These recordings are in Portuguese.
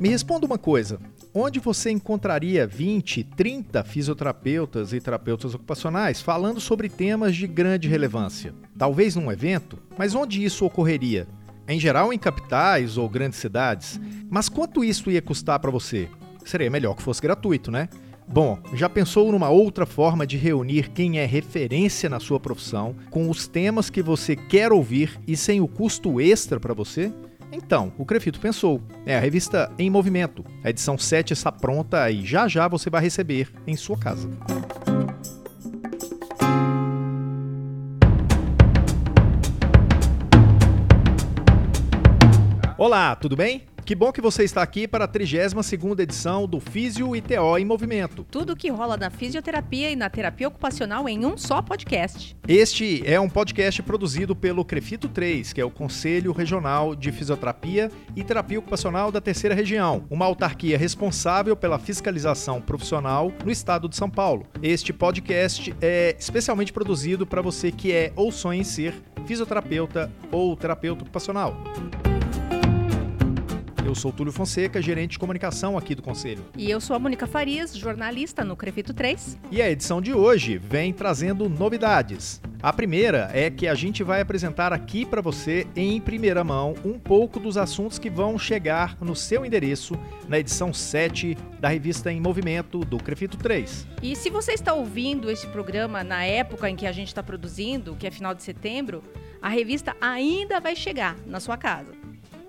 Me responda uma coisa: onde você encontraria 20, 30 fisioterapeutas e terapeutas ocupacionais falando sobre temas de grande relevância? Talvez num evento, mas onde isso ocorreria? Em geral, em capitais ou grandes cidades. Mas quanto isso ia custar para você? Seria melhor que fosse gratuito, né? Bom, já pensou numa outra forma de reunir quem é referência na sua profissão com os temas que você quer ouvir e sem o custo extra para você? Então, o Crefito pensou. É a revista Em Movimento. A edição 7 está pronta e já já você vai receber em sua casa. Olá, tudo bem? Que bom que você está aqui para a 32ª edição do Físio e TO em Movimento. Tudo o que rola na fisioterapia e na terapia ocupacional em um só podcast. Este é um podcast produzido pelo Crefito 3, que é o Conselho Regional de Fisioterapia e Terapia Ocupacional da Terceira Região, uma autarquia responsável pela fiscalização profissional no estado de São Paulo. Este podcast é especialmente produzido para você que é ou sonha em ser fisioterapeuta ou terapeuta ocupacional. Eu sou Túlio Fonseca, gerente de comunicação aqui do Conselho. E eu sou a Mônica Farias, jornalista no Crefito 3. E a edição de hoje vem trazendo novidades. A primeira é que a gente vai apresentar aqui para você, em primeira mão, um pouco dos assuntos que vão chegar no seu endereço na edição 7 da revista Em Movimento do Crefito 3. E se você está ouvindo esse programa na época em que a gente está produzindo, que é final de setembro, a revista ainda vai chegar na sua casa.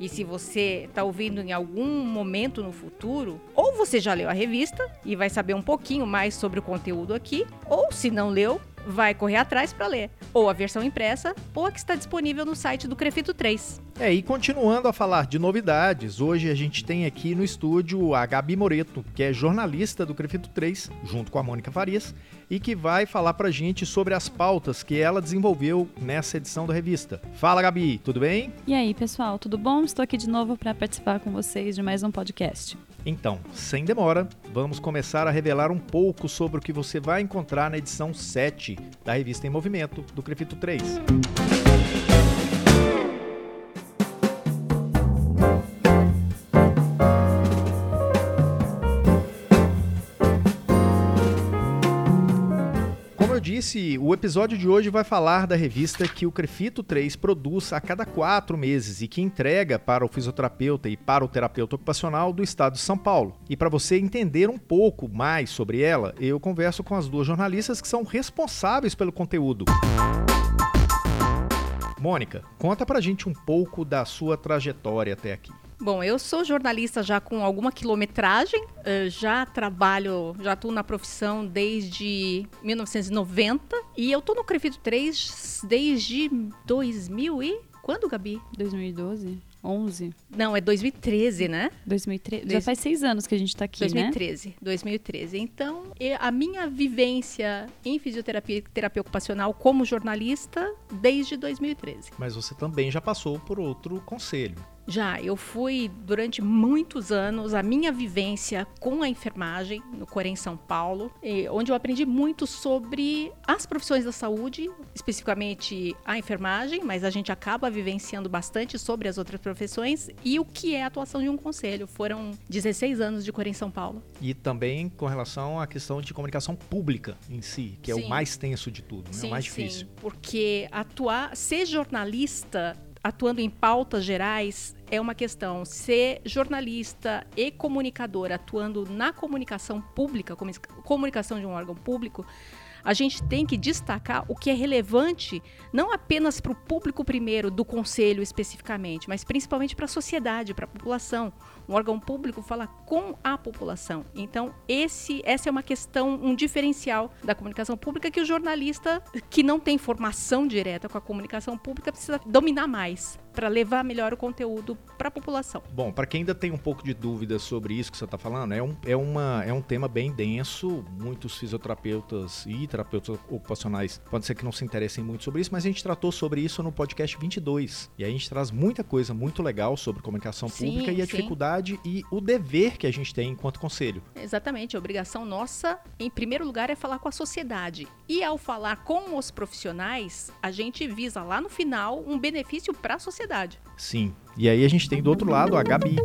E se você está ouvindo em algum momento no futuro, ou você já leu a revista e vai saber um pouquinho mais sobre o conteúdo aqui, ou se não leu, vai correr atrás para ler, ou a versão impressa, ou a que está disponível no site do Crefito 3. É, e continuando a falar de novidades, hoje a gente tem aqui no estúdio a Gabi Moreto, que é jornalista do Crefito 3, junto com a Mônica Farias, e que vai falar pra gente sobre as pautas que ela desenvolveu nessa edição da revista. Fala, Gabi, tudo bem? E aí, pessoal, tudo bom? Estou aqui de novo para participar com vocês de mais um podcast. Então, sem demora, vamos começar a revelar um pouco sobre o que você vai encontrar na edição 7 da revista Em Movimento do Crefito 3. Disse, o episódio de hoje vai falar da revista que o Crefito 3 produz a cada quatro meses e que entrega para o fisioterapeuta e para o terapeuta ocupacional do estado de São Paulo. E para você entender um pouco mais sobre ela, eu converso com as duas jornalistas que são responsáveis pelo conteúdo. Mônica, conta pra gente um pouco da sua trajetória até aqui. Bom, eu sou jornalista já com alguma quilometragem, eh, já trabalho, já estou na profissão desde 1990 e eu estou no Crefito 3 desde 2000 e... Quando, Gabi? 2012? 11? Não, é 2013, né? 2013. Já faz seis anos que a gente tá aqui, né? 2013, 2013. Então, e- a minha vivência em fisioterapia e terapia ocupacional como jornalista desde 2013. Mas você também já passou por outro conselho. Já, eu fui durante muitos anos a minha vivência com a enfermagem no Corém São Paulo, onde eu aprendi muito sobre as profissões da saúde, especificamente a enfermagem, mas a gente acaba vivenciando bastante sobre as outras profissões e o que é a atuação de um conselho. Foram 16 anos de Corém São Paulo. E também com relação à questão de comunicação pública em si, que é o Sim. mais tenso de tudo, né? o mais difícil. porque atuar, ser jornalista atuando em pautas gerais é uma questão. Ser jornalista e comunicador atuando na comunicação pública, comu- comunicação de um órgão público, a gente tem que destacar o que é relevante, não apenas para o público primeiro do conselho especificamente, mas principalmente para a sociedade, para a população. Um órgão público fala com a população. Então, esse, essa é uma questão, um diferencial da comunicação pública que o jornalista que não tem formação direta com a comunicação pública precisa dominar mais para levar melhor o conteúdo para a população. Bom, para quem ainda tem um pouco de dúvida sobre isso que você está falando, é um, é, uma, é um tema bem denso. Muitos fisioterapeutas e terapeutas ocupacionais pode ser que não se interessem muito sobre isso, mas a gente tratou sobre isso no podcast 22. E aí a gente traz muita coisa muito legal sobre comunicação Sim, pública e a sim. dificuldade responsabilidade e o dever que a gente tem enquanto conselho. Exatamente, a obrigação nossa, em primeiro lugar, é falar com a sociedade. E ao falar com os profissionais, a gente visa lá no final um benefício para a sociedade. Sim. E aí a gente tem do outro lado a Gabi.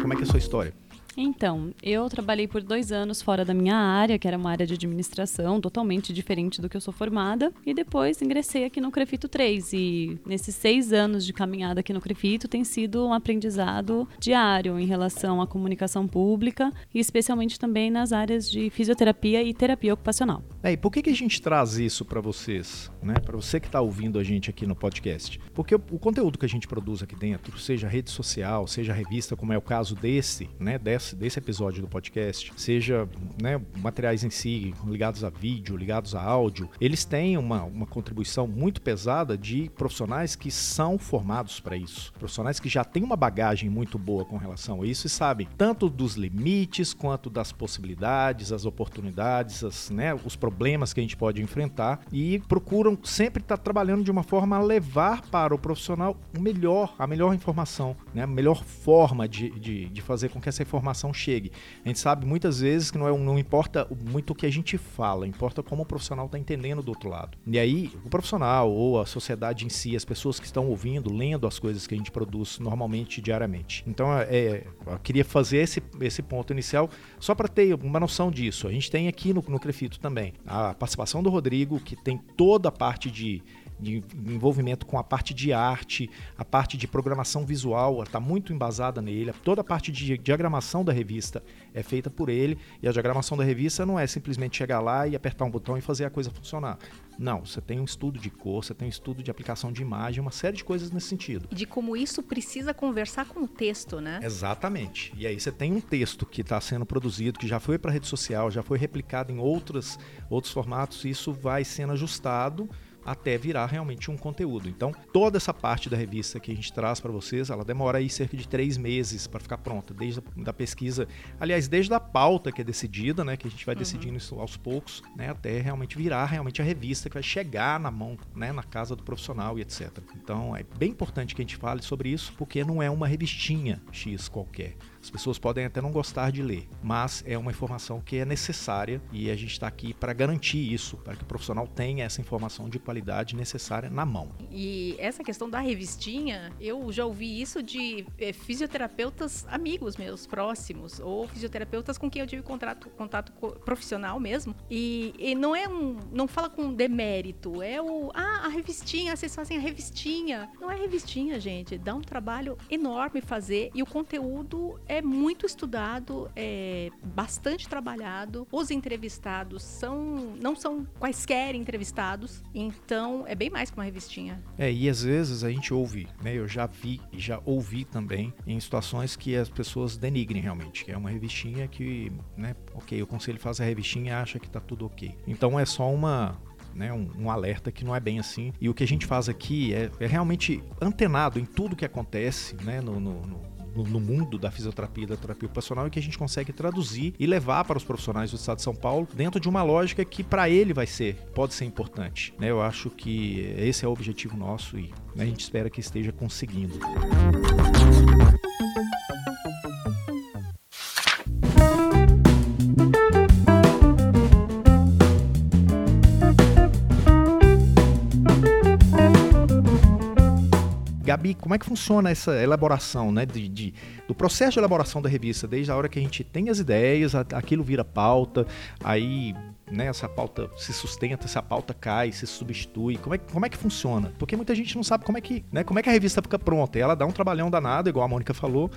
Como é que é a sua história? Então, eu trabalhei por dois anos fora da minha área, que era uma área de administração, totalmente diferente do que eu sou formada, e depois ingressei aqui no Crefito 3. E nesses seis anos de caminhada aqui no Crefito tem sido um aprendizado diário em relação à comunicação pública e especialmente também nas áreas de fisioterapia e terapia ocupacional. É, e por que, que a gente traz isso para vocês, né? Para você que está ouvindo a gente aqui no podcast? Porque o, o, conteúdo que a gente produz aqui dentro, seja rede social, seja revista, como é o caso desse, né? Desse, desse episódio do podcast, seja né, materiais em si ligados a vídeo, ligados a áudio, eles têm uma, uma contribuição muito pesada de profissionais que são formados para isso, profissionais que já têm uma bagagem muito boa com relação a isso e sabem tanto dos limites quanto das possibilidades, as oportunidades, as, né, os problemas que a gente pode enfrentar e procuram sempre estar trabalhando de uma forma a levar para o profissional o melhor, a melhor informação, né? a melhor forma de, de, de fazer com que essa informação chegue. A gente sabe muitas vezes que não, é, não importa muito o que a gente fala, importa como o profissional está entendendo do outro lado. E aí, o profissional ou a sociedade em si, as pessoas que estão ouvindo, lendo as coisas que a gente produz normalmente, diariamente. Então, é, é eu queria fazer esse, esse ponto inicial só para ter uma noção disso. A gente tem aqui no, no Crefito também a participação do Rodrigo, que tem toda a parte de, de envolvimento com a parte de arte, a parte de programação visual, está muito embasada nele. Toda a parte de diagramação da revista é feita por ele. E a diagramação da revista não é simplesmente chegar lá e apertar um botão e fazer a coisa funcionar. Não, você tem um estudo de cor, você tem um estudo de aplicação de imagem, uma série de coisas nesse sentido. De como isso precisa conversar com o texto, né? Exatamente. E aí você tem um texto que está sendo produzido, que já foi para a rede social, já foi replicado em outras, outros formatos, e isso vai sendo ajustado até virar realmente um conteúdo. Então, toda essa parte da revista que a gente traz para vocês, ela demora aí cerca de três meses para ficar pronta, desde a da pesquisa, aliás, desde a pauta que é decidida, né, que a gente vai uhum. decidindo isso aos poucos, né, até realmente virar realmente a revista que vai chegar na mão, né, na casa do profissional e etc. Então, é bem importante que a gente fale sobre isso, porque não é uma revistinha X qualquer. As pessoas podem até não gostar de ler, mas é uma informação que é necessária e a gente está aqui para garantir isso, para que o profissional tenha essa informação de qualidade necessária na mão. E essa questão da revistinha, eu já ouvi isso de é, fisioterapeutas amigos meus, próximos, ou fisioterapeutas com quem eu tive contato, contato profissional mesmo. E, e não é um. não fala com demérito, é o. Ah, a revistinha, vocês fazem a revistinha. Não é revistinha, gente. Dá um trabalho enorme fazer e o conteúdo muito estudado, é bastante trabalhado. Os entrevistados são não são quaisquer entrevistados, então é bem mais que uma revistinha. É, e às vezes a gente ouve, né? Eu já vi e já ouvi também em situações que as pessoas denigrem realmente, que é uma revistinha que, né, OK, o conselho faz a revistinha e acha que tá tudo OK. Então é só uma né, um, um, alerta que não é bem assim. E o que a gente faz aqui é, é realmente antenado em tudo que acontece né, no, no, no no, no, mundo da fisioterapia e da terapia ocupacional e que a gente consegue traduzir e levar para os profissionais do Estado de São Paulo dentro de uma lógica que para ele vai ser, pode ser importante. Né? Eu acho que esse é o objetivo nosso e né, a gente espera que esteja conseguindo. Gabi, como é que funciona essa elaboração, né? De, de, do processo de elaboração da revista, desde a hora que a gente tem as ideias, aquilo vira pauta, aí né, essa pauta se sustenta, se a pauta cai, se substitui, como é, como é que funciona? Porque muita gente não sabe como é que, né, como é que a revista fica pronta. E ela dá um trabalhão danado, igual a Mônica falou,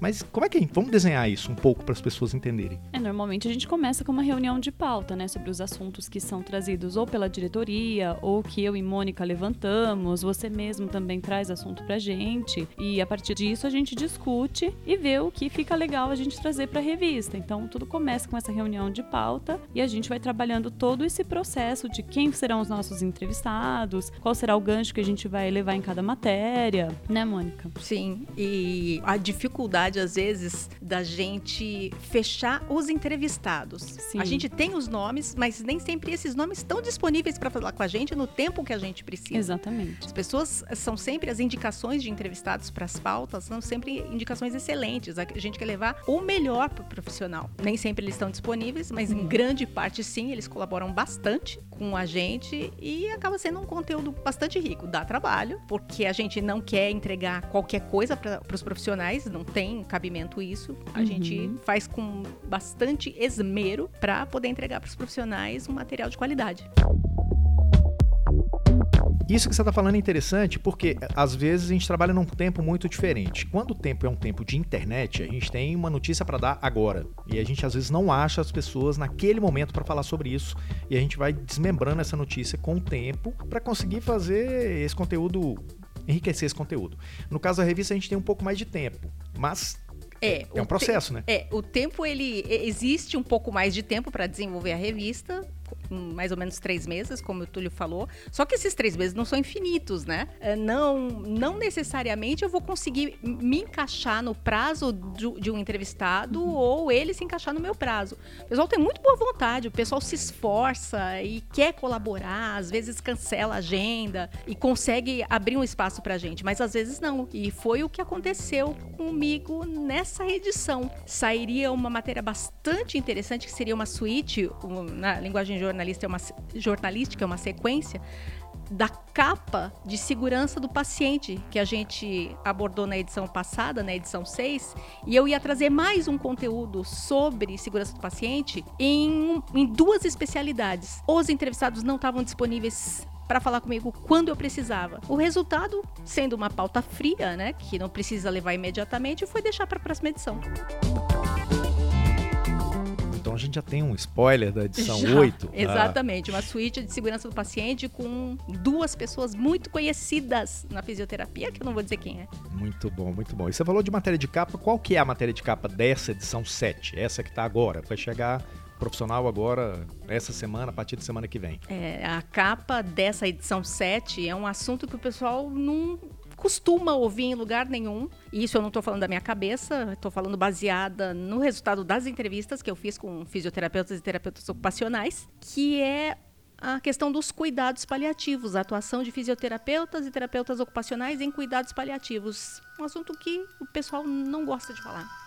mas como é que vamos desenhar isso um pouco para as pessoas entenderem? É, normalmente a gente começa com uma reunião de pauta, né, sobre os assuntos que são trazidos ou pela diretoria ou que eu e Mônica levantamos. Você mesmo também traz assunto pra gente e a partir disso a gente discute e vê o que fica legal a gente trazer para a revista. Então tudo começa com essa reunião de pauta e a gente vai trabalhando todo esse processo de quem serão os nossos entrevistados, qual será o gancho que a gente vai levar em cada matéria, né, Mônica? Sim. E a dificuldade dificuldade, às vezes, da gente fechar os entrevistados. Sim. A gente tem os nomes, mas nem sempre esses nomes estão disponíveis para falar com a gente no tempo que a gente precisa. Exatamente. As pessoas são sempre as indicações de entrevistados para as pautas, são sempre indicações excelentes. A gente quer levar o melhor para o profissional. Nem sempre eles estão disponíveis, mas em grande parte sim, eles colaboram bastante com a gente e acaba sendo um conteúdo bastante rico. Dá trabalho, porque a gente não quer entregar qualquer coisa para os profissionais, não tem cabimento isso. A Uhum. gente faz com bastante esmero para poder entregar para os profissionais um material de qualidade. Isso que você está falando é interessante porque às vezes a gente trabalha num tempo muito diferente. Quando o tempo é um tempo de internet, a gente tem uma notícia para dar agora. E a gente às vezes não acha as pessoas naquele momento para falar sobre isso. E a gente vai desmembrando essa notícia com o tempo para conseguir fazer esse conteúdo, enriquecer esse conteúdo. No caso da revista, a gente tem um pouco mais de tempo. Mas É, é um processo, né? É, o tempo ele existe um pouco mais de tempo para desenvolver a revista, mais ou menos três meses, como o Túlio falou. Só que esses três meses não são infinitos, né? É, Não, não necessariamente eu vou conseguir me encaixar no prazo de um entrevistado ou ele se encaixar no meu prazo. O pessoal tem muito boa vontade, o pessoal se esforça e quer colaborar, às vezes cancela a agenda e consegue abrir um espaço pra gente, mas às vezes não. E foi o que aconteceu comigo nessa edição. Sairia uma matéria bastante interessante que seria uma suíte, na linguagem jornalista é uma jornalística, é uma sequência da capa de segurança do paciente que a gente abordou na edição passada, na edição 6, e eu ia trazer mais um conteúdo sobre segurança do paciente em, em duas especialidades. Os entrevistados não estavam disponíveis para falar comigo quando eu precisava. O resultado, sendo uma pauta fria, né, que não precisa levar imediatamente, foi deixar para a próxima edição. A gente já tem um spoiler da edição Já, 8. Ah, Exatamente, uma suíte de segurança do paciente com duas pessoas muito conhecidas na fisioterapia, que eu não vou dizer quem é. Muito bom, muito bom. E você falou de matéria de capa. Qual que é a matéria de capa dessa edição 7? Essa que tá agora. Vai chegar profissional agora, essa semana, a partir da semana que vem. É, a capa dessa edição 7 é um assunto que o pessoal não costuma ouvir em lugar nenhum. E isso eu não estou falando da minha cabeça, estou falando baseada no resultado das entrevistas que eu fiz com fisioterapeutas e terapeutas ocupacionais, que é a questão dos cuidados paliativos, a atuação de fisioterapeutas e terapeutas ocupacionais em cuidados paliativos. Um assunto que o pessoal não gosta de falar.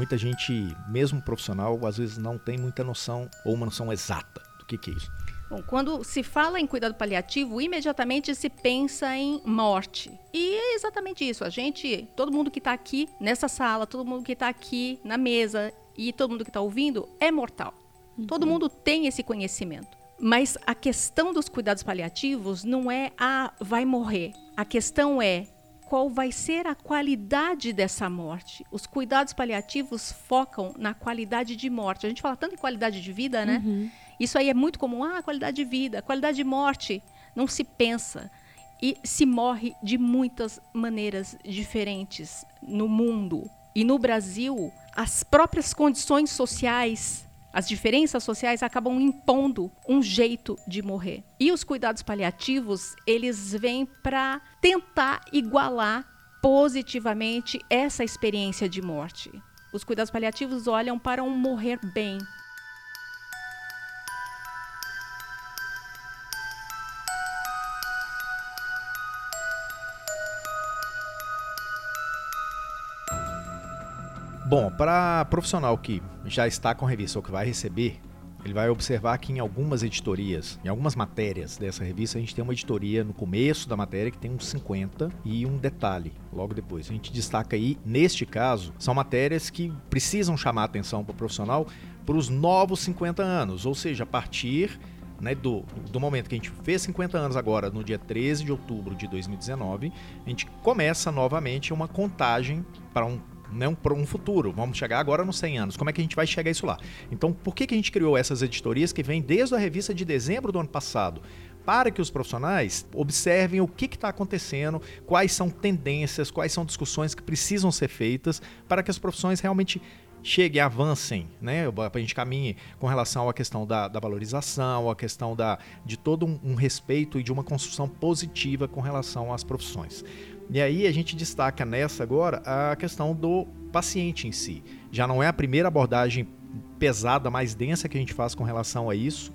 Muita gente, mesmo profissional, às vezes não tem muita noção ou uma noção exata do que, que é isso. Bom, quando se fala em cuidado paliativo, imediatamente se pensa em morte. E é exatamente isso. A gente, todo mundo que está aqui nessa sala, todo mundo que está aqui na mesa e todo mundo que está ouvindo é mortal. Todo mundo tem esse conhecimento. Mas a questão dos cuidados paliativos não é ah, vai morrer. A questão é qual vai ser a qualidade dessa morte. Os cuidados paliativos focam na qualidade de morte. A gente fala tanto em qualidade de vida, né? Isso aí é muito comum. Ah, qualidade de vida, qualidade de morte. Não se pensa. E se morre de muitas maneiras diferentes no mundo. E no Brasil, as próprias condições sociais, as diferenças sociais acabam impondo um jeito de morrer. E os cuidados paliativos, eles vêm para tentar igualar positivamente essa experiência de morte. Os cuidados paliativos olham para um morrer bem, Bom, para profissional que já está com a revista ou que vai receber, ele vai observar que em algumas editorias, em algumas matérias dessa revista, a gente tem uma editoria no começo da matéria que tem uns 50 e um detalhe logo depois. A gente destaca aí, neste caso, são matérias que precisam chamar atenção para o profissional para os novos 50 anos, ou seja, a partir né, do, do momento que a gente fez 50 anos agora, no dia 13 de outubro de 2019, a gente começa novamente uma contagem para um não para um futuro. Vamos chegar agora nos 100 anos. Como é que a gente vai chegar isso lá? Então, por que, que a gente criou essas editorias que vêm desde a revista de dezembro do ano passado? Para que os profissionais observem o que está acontecendo, quais são tendências, quais são discussões que precisam ser feitas, para que as profissões realmente cheguem, avancem, né? A gente caminhe com relação à questão da, da valorização, à questão da, de todo um, um respeito e de uma construção positiva com relação às profissões. E aí a gente destaca nessa agora a questão do paciente em si. Já não é a primeira abordagem pesada, mais densa que a gente faz com relação a isso,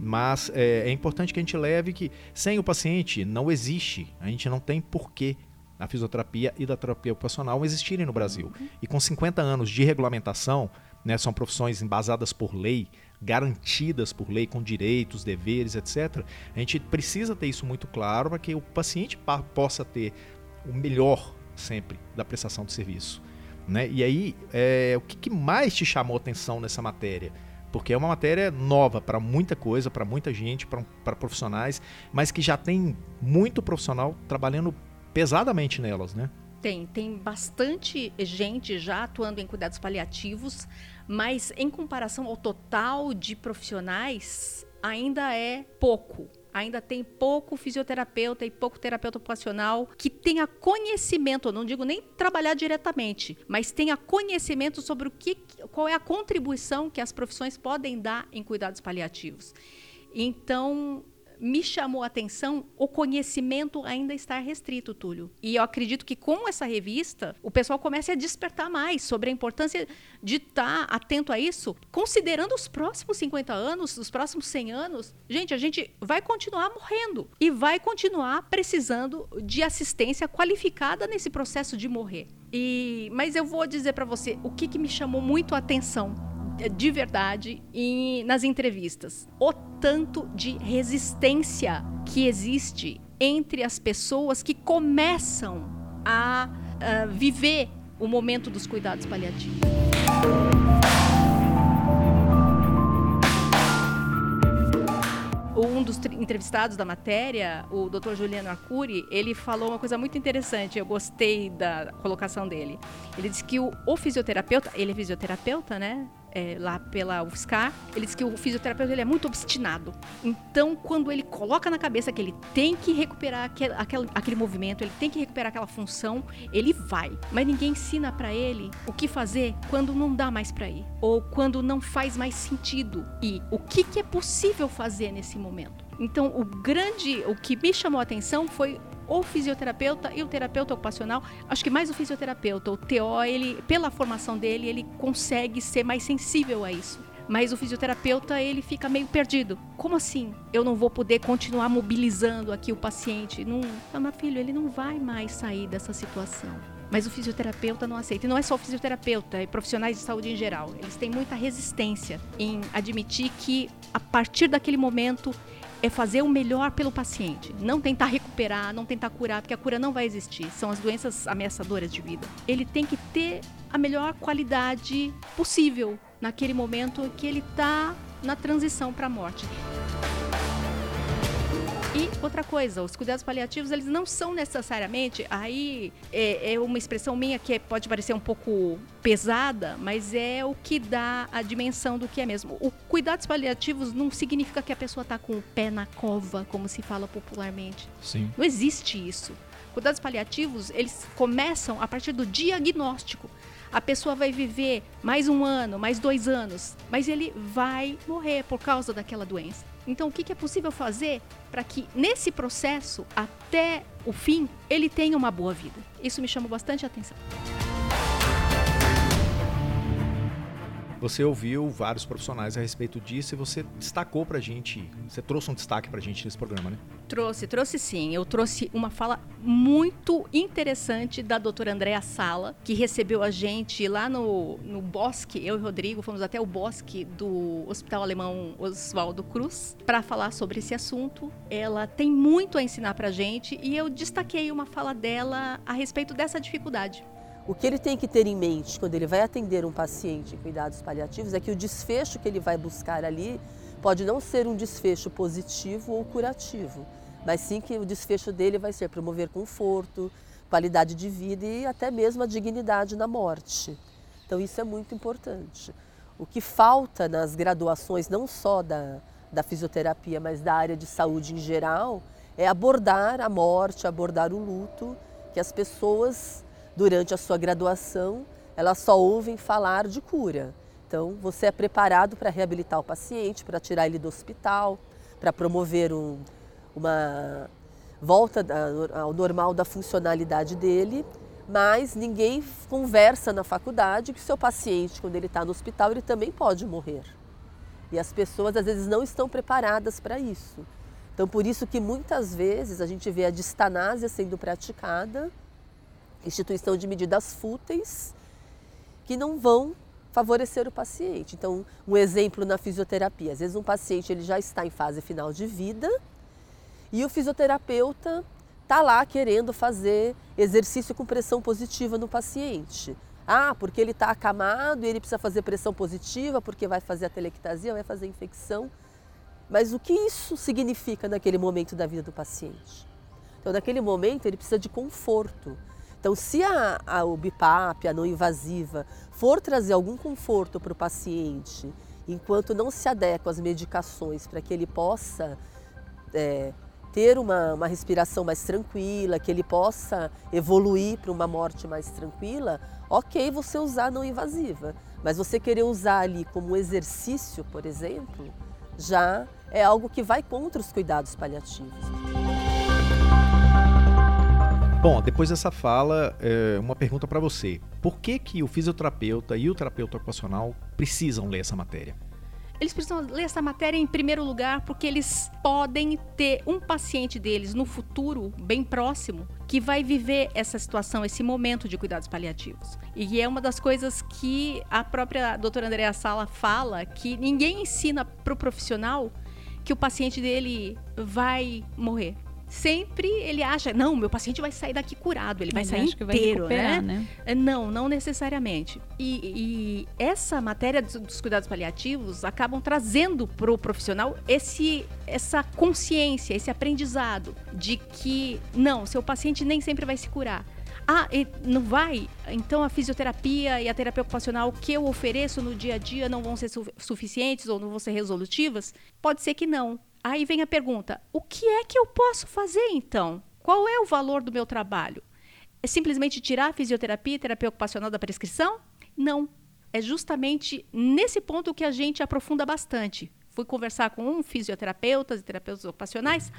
mas é, é importante que a gente leve que sem o paciente não existe, a gente não tem porquê a fisioterapia e da terapia ocupacional existirem no Brasil. E com 50 anos de regulamentação, né, são profissões embasadas por lei, garantidas por lei, com direitos, deveres, etc. A gente precisa ter isso muito claro para que o paciente possa ter o melhor sempre da prestação de serviço. Né? E aí, é, o que, que mais te chamou atenção nessa matéria? porque é uma matéria nova para muita coisa, para muita gente, para profissionais, mas que já tem muito profissional trabalhando pesadamente nelas, né? Tem, tem bastante gente já atuando em cuidados paliativos, mas em comparação ao total de profissionais, ainda é pouco. Ainda tem pouco fisioterapeuta e pouco terapeuta ocupacional que tenha conhecimento, não digo nem trabalhar diretamente, mas tenha conhecimento sobre o que, qual é a contribuição que as profissões podem dar em cuidados paliativos. Então, me chamou a atenção o conhecimento ainda estar restrito, Túlio. E eu acredito que com essa revista, o pessoal comece a despertar mais sobre a importância de estar tá atento a isso, considerando os próximos 50 anos, os próximos 100 anos. Gente, a gente vai continuar morrendo e vai continuar precisando de assistência qualificada nesse processo de morrer. E, mas eu vou dizer para você o que, que me chamou muito a atenção de verdade em, nas entrevistas. O tanto de resistência que existe entre as pessoas que começam a, a viver o momento dos cuidados paliativos. um dos entrevistados da matéria, o Dr. Juliano Arcuri, ele falou uma coisa muito interessante. Eu gostei da colocação dele. Ele disse que o, o fisioterapeuta, ele é fisioterapeuta, né? É, lá pela UFSCar, ele diz que o fisioterapeuta ele é muito obstinado. Então, quando ele coloca na cabeça que ele tem que recuperar aquele, aquele, aquele movimento, ele tem que recuperar aquela função, ele vai. Mas ninguém ensina para ele o que fazer quando não dá mais para ir, ou quando não faz mais sentido e o que, que é possível fazer nesse momento. Então, o grande, o que me chamou a atenção foi o fisioterapeuta e o terapeuta ocupacional, acho que mais o fisioterapeuta, o TO, ele, pela formação dele, ele consegue ser mais sensível a isso. Mas o fisioterapeuta, ele fica meio perdido. Como assim? Eu não vou poder continuar mobilizando aqui o paciente? Não, meu filho, ele não vai mais sair dessa situação. Mas o fisioterapeuta não aceita. E não é só o fisioterapeuta, é profissionais de saúde em geral. Eles têm muita resistência em admitir que, a partir daquele momento, é fazer o melhor pelo paciente, não tentar recuperar, não tentar curar, porque a cura não vai existir. São as doenças ameaçadoras de vida. Ele tem que ter a melhor qualidade possível naquele momento que ele está na transição para a morte. E outra coisa, os cuidados paliativos, eles não são necessariamente, aí é, é uma expressão minha que pode parecer um pouco pesada, mas é o que dá a dimensão do que é mesmo. O cuidados paliativos não significa que a pessoa está com o pé na cova, como se fala popularmente. Sim. Não existe isso. Cuidados paliativos, eles começam a partir do diagnóstico. A pessoa vai viver mais um ano, mais dois anos, mas ele vai morrer por causa daquela doença. Então, o que, é possível fazer para que nesse processo, até o fim, ele tenha uma boa vida? Isso me chamou bastante atenção. Você ouviu vários profissionais a respeito disso e você destacou para a gente, você trouxe um destaque para a gente nesse programa, né? Trouxe, trouxe sim. Eu trouxe uma fala muito interessante da doutora Andréa Sala, que recebeu a gente lá no, no bosque, eu e Rodrigo fomos até o bosque do Hospital Alemão Oswaldo Cruz para falar sobre esse assunto. Ela tem muito a ensinar para a gente e eu destaquei uma fala dela a respeito dessa dificuldade. O que ele tem que ter em mente quando ele vai atender um paciente em cuidados paliativos é que o desfecho que ele vai buscar ali pode não ser um desfecho positivo ou curativo, mas sim que o desfecho dele vai ser promover conforto, qualidade de vida e até mesmo a dignidade na morte. Então isso é muito importante. O que falta nas graduações, não só da, da fisioterapia, mas da área de saúde em geral, é abordar a morte, abordar o luto, que as pessoas durante a sua graduação, elas só ouvem falar de cura. Então, você é preparado para reabilitar o paciente, para tirar ele do hospital, para promover um, uma volta ao normal da funcionalidade dele, mas ninguém conversa na faculdade que o seu paciente, quando ele está no hospital, ele também pode morrer. E as pessoas às vezes não estão preparadas para isso. Então, por isso que muitas vezes a gente vê a distanásia sendo praticada, instituição de medidas fúteis, que não vão favorecer o paciente. Então, um exemplo na fisioterapia, às vezes um paciente ele já está em fase final de vida e o fisioterapeuta está lá querendo fazer exercício com pressão positiva no paciente. Ah, porque ele está acamado e ele precisa fazer pressão positiva, porque vai fazer a telectasia, vai fazer infecção. Mas o que isso significa naquele momento da vida do paciente? Então, naquele momento, ele precisa de conforto. Então, se a, a, BIPAP, a não invasiva, for trazer algum conforto para o paciente, enquanto não se adequa às medicações para que ele possa é, ter uma, uma respiração mais tranquila, que ele possa evoluir para uma morte mais tranquila, ok você usar não invasiva. Mas você querer usar ali como exercício, por exemplo, já é algo que vai contra os cuidados paliativos. Bom, depois dessa fala, é, uma pergunta para você. Por que, que o fisioterapeuta e o terapeuta ocupacional precisam ler essa matéria? Eles precisam ler essa matéria em primeiro lugar porque eles podem ter um paciente deles no futuro, bem próximo, que vai viver essa situação, esse momento de cuidados paliativos. E é uma das coisas que a própria doutora Andrea Sala fala, que ninguém ensina para o profissional que o paciente dele vai morrer sempre ele acha, não, meu paciente vai sair daqui curado, ele vai sair inteiro, vai né? né? É, não, não necessariamente. E, e essa matéria dos, dos, cuidados paliativos acabam trazendo para o profissional esse, essa consciência, esse aprendizado de que, não, seu paciente nem sempre vai se curar. Ah, não vai? Então a fisioterapia e a terapia ocupacional que eu ofereço no dia a dia não vão ser su suficientes ou não vão ser resolutivas? Pode ser que não. Aí vem a pergunta: o que é que eu posso fazer então? Qual é o valor do meu trabalho? É simplesmente tirar a fisioterapia e terapia ocupacional da prescrição? Não. É justamente nesse ponto que a gente aprofunda bastante. Fui conversar com um fisioterapeuta e terapeutas ocupacionais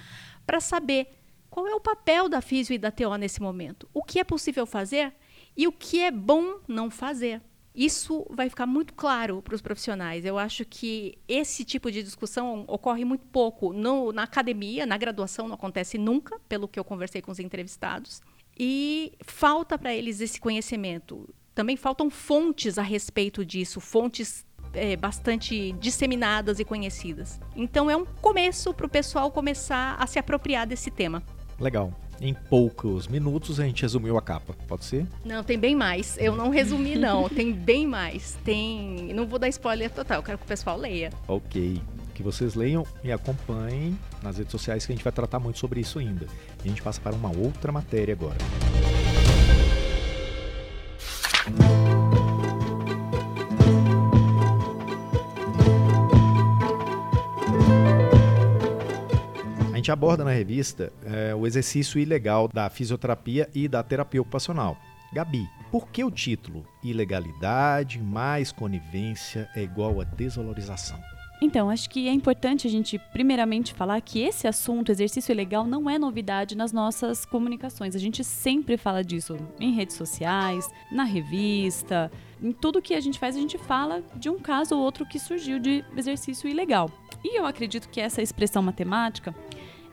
para saber qual é o papel da fisio e da TO nesse momento, o que é possível fazer e o que é bom não fazer. Isso vai ficar muito claro para os profissionais. Eu acho que esse tipo de discussão ocorre muito pouco no, na academia, na graduação não acontece nunca, pelo que eu conversei com os entrevistados. E falta para eles esse conhecimento. Também faltam fontes a respeito disso, fontes é, bastante disseminadas e conhecidas. Então é um começo para o pessoal começar a se apropriar desse tema. Legal. Em poucos minutos a gente resumiu a capa, pode ser? Não, tem bem mais. Eu não resumi, não. tem bem mais. Tem. Não vou dar spoiler total, eu quero que o pessoal leia. Ok. Que vocês leiam e acompanhem nas redes sociais que a gente vai tratar muito sobre isso ainda. E a gente passa para uma outra matéria agora. Gente aborda na revista é, o exercício ilegal da fisioterapia e da terapia ocupacional. Gabi, por que o título Ilegalidade mais conivência é igual a desvalorização? Então, acho que é importante a gente, primeiramente, falar que esse assunto, exercício ilegal, não é novidade nas nossas comunicações. A gente sempre fala disso em redes sociais, na revista, em tudo que a gente faz, a gente fala de um caso ou outro que surgiu de exercício ilegal. E eu acredito que essa expressão matemática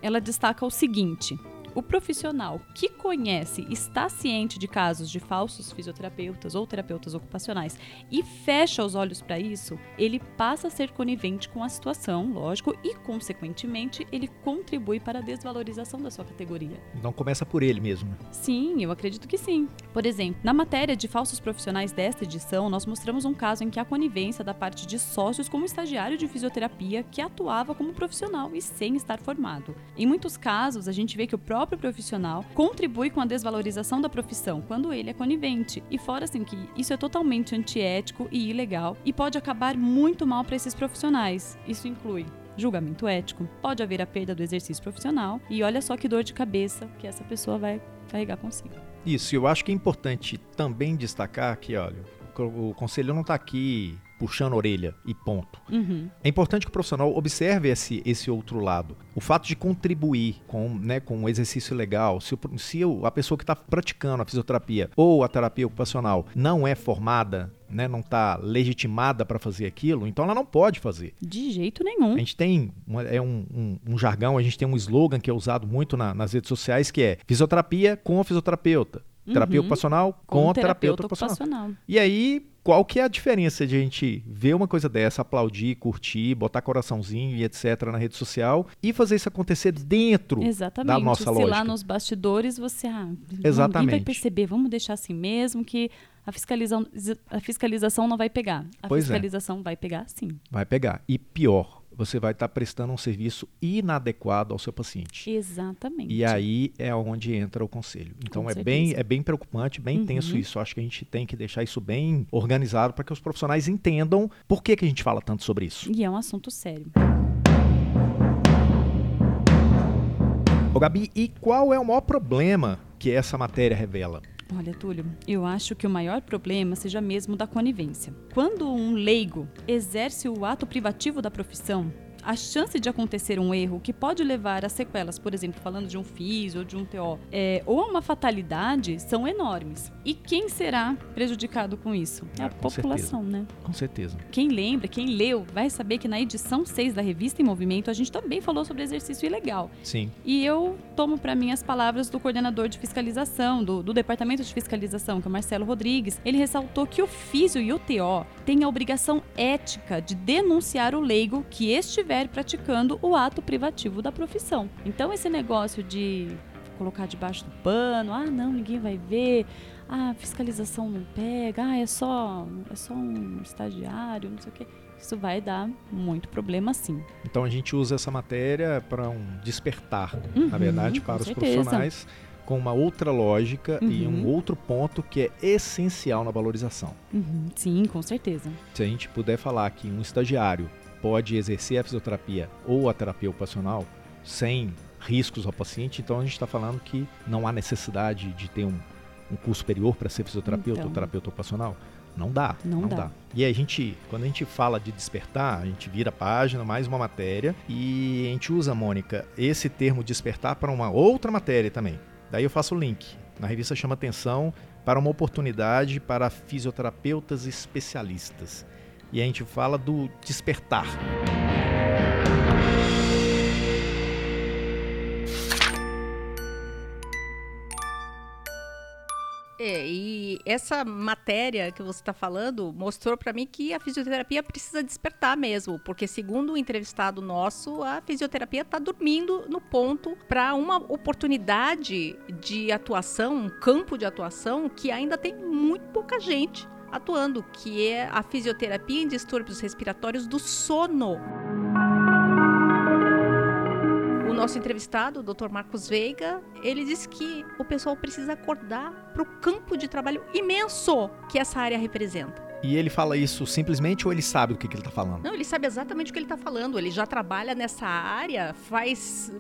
ela destaca o seguinte: o profissional que conhece, está ciente de casos de falsos fisioterapeutas ou terapeutas ocupacionais e fecha os olhos para isso, ele passa a ser conivente com a situação, lógico, e consequentemente ele contribui para a desvalorização da sua categoria. Então começa por ele mesmo. Sim, eu acredito que sim. Por exemplo, na matéria de falsos profissionais desta edição, nós mostramos um caso em que a conivência da parte de sócios com um estagiário de fisioterapia que atuava como profissional e sem estar formado. Em muitos casos, a gente vê que o próprio próprio profissional contribui com a desvalorização da profissão quando ele é conivente. E fora assim que isso é totalmente antiético e ilegal e pode acabar muito mal para esses profissionais. Isso inclui julgamento ético, pode haver a perda do exercício profissional e olha só que dor de cabeça que essa pessoa vai carregar consigo. Isso, eu acho que é importante também destacar que, olha, o conselho não está aqui puxando a orelha e ponto. Uhum. É importante que o profissional observe esse, esse outro lado. O fato de contribuir com, né, com um exercício legal, se, o, se a pessoa que está praticando a fisioterapia ou a terapia ocupacional não é formada, né, não está legitimada para fazer aquilo, então ela não pode fazer. De jeito nenhum. A gente tem uma, é um, um, um, jargão, a gente tem um slogan que é usado muito na, nas redes sociais que é fisioterapia com a fisioterapeuta. Terapia Uhum. ocupacional com, Com o terapeuta, ocupacional. ocupacional. E aí, qual que é a diferença de a gente ver uma coisa dessa, aplaudir, curtir, botar coraçãozinho e etc. na rede social e fazer isso acontecer dentro Exatamente. da nossa Se lógica? lá nos bastidores você. Ah, Ninguém vai Exatamente. perceber, vamos deixar assim mesmo que a fiscalização, a fiscalização não vai pegar. A Pois é. fiscalização vai pegar sim. Vai pegar. E pior, você vai estar prestando um serviço inadequado ao seu paciente. Exatamente. E aí é onde entra o conselho. Então Com é bem, certeza. é bem preocupante, bem Uhum. tenso isso. Acho que a gente tem que deixar isso bem organizado para que os profissionais entendam por que, que a gente fala tanto sobre isso. E é um assunto sério. Ô Gabi, e qual é o maior problema que essa matéria revela? Olha, Túlio, eu acho que o maior problema seja mesmo da conivência. Quando um leigo exerce o ato privativo da profissão, a chance de acontecer um erro que pode levar a sequelas, por exemplo, falando de um FIS ou de um TO, é, ou a uma fatalidade, são enormes. E quem será prejudicado com isso? É Ah, a população, né? Com certeza. Quem lembra, quem leu, vai saber que na edição 6 da revista em Movimento a gente também falou sobre exercício ilegal. Sim. E eu tomo para mim as palavras do coordenador de fiscalização, do, do departamento de fiscalização, que é o Marcelo Rodrigues. Ele ressaltou que o físio e o TO têm a obrigação ética de denunciar o leigo que estiver praticando o ato privativo da profissão. Então, esse negócio de colocar debaixo do pano, ah, não, ninguém vai ver. Ah, fiscalização não pega, ah, é só, é só um estagiário, não sei o quê. Isso vai dar muito problema sim. Então a gente usa essa matéria para um despertar, Uhum, na verdade, para os certeza. profissionais com uma outra lógica e um Uhum. outro ponto que é essencial na valorização. Uhum, sim, com certeza. Se a gente puder falar que um estagiário pode exercer a fisioterapia ou a terapia ocupacional sem riscos ao paciente, então a gente está falando que não há necessidade de ter um, um curso superior para ser fisioterapeuta Então. ou terapeuta ocupacional. Não dá, Não não, dá. dá. E aí a gente, quando a gente fala de despertar, a gente vira a página, mais uma matéria, e a gente usa, Mônica, esse termo despertar para uma outra matéria também. Daí eu faço o link. Na revista chama atenção para uma oportunidade para fisioterapeutas especialistas. E a gente fala do despertar. É, e essa matéria que você está falando mostrou para mim que a fisioterapia precisa despertar mesmo, porque segundo o entrevistado nosso, a fisioterapia está dormindo no ponto para uma oportunidade de atuação, um campo de atuação que ainda tem muito pouca gente atuando, que é a fisioterapia em distúrbios respiratórios do sono. O nosso entrevistado, o Dr. Marcos Veiga, ele disse que o pessoal precisa acordar para o campo de trabalho imenso que essa área representa. E ele fala isso simplesmente ou ele sabe do que, que ele está falando? Não, ele sabe exatamente o que ele está falando. Ele já trabalha nessa área faz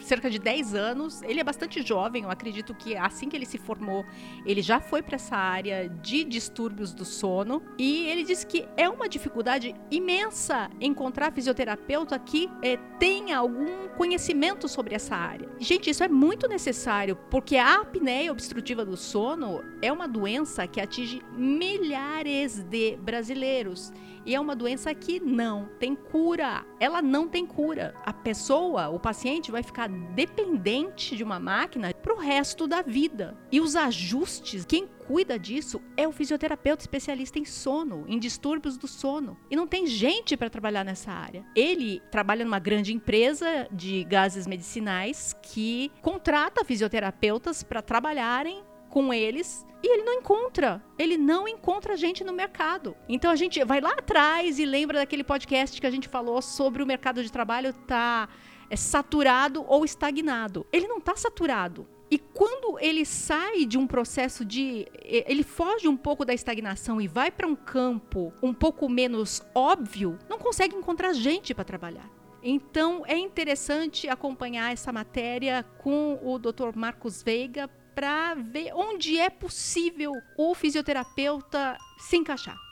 cerca de 10 anos. Ele é bastante jovem, eu acredito que assim que ele se formou, ele já foi para essa área de distúrbios do sono. E ele disse que é uma dificuldade imensa encontrar fisioterapeuta que eh, tenha algum conhecimento sobre essa área. Gente, isso é muito necessário, porque a apneia obstrutiva do sono é uma doença que atinge milhares de brasileiros. E é uma doença que não tem cura. Ela não tem cura. A pessoa, o paciente, vai ficar dependente de uma máquina para o resto da vida. E os ajustes, quem cuida disso é o fisioterapeuta especialista em sono, em distúrbios do sono. E não tem gente para trabalhar nessa área. Ele trabalha numa grande empresa de gases medicinais que contrata fisioterapeutas para trabalharem com eles e ele não encontra. Ele não encontra gente no mercado. Então a gente vai lá atrás e lembra daquele podcast que a gente falou sobre o mercado de trabalho tá é, saturado ou estagnado. Ele não está saturado. E quando ele sai de um processo de. Ele foge um pouco da estagnação e vai para um campo um pouco menos óbvio, não consegue encontrar gente para trabalhar. Então é interessante acompanhar essa matéria com o Dr. Marcos Veiga para ver onde é possível o fisioterapeuta se encaixar.